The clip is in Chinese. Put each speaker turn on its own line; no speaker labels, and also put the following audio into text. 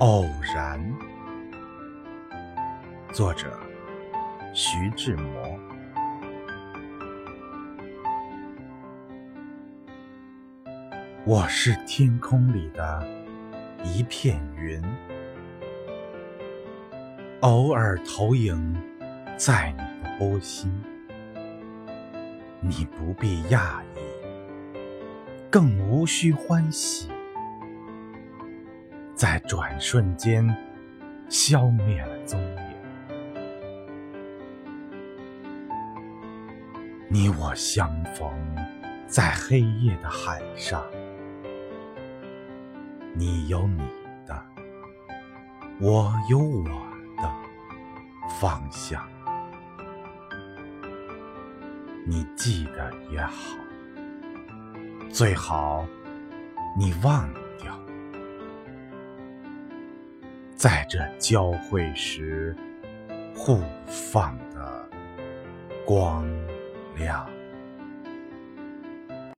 偶然，作者徐志摩。我是天空里的一片云，偶尔投影在你的波心，你不必讶异，更无需欢喜。在转瞬间，消灭了踪影。你我相逢在黑夜的海上，你有你的，我有我的方向。你记得也好，最好你忘了。在这交汇时，互放的光亮。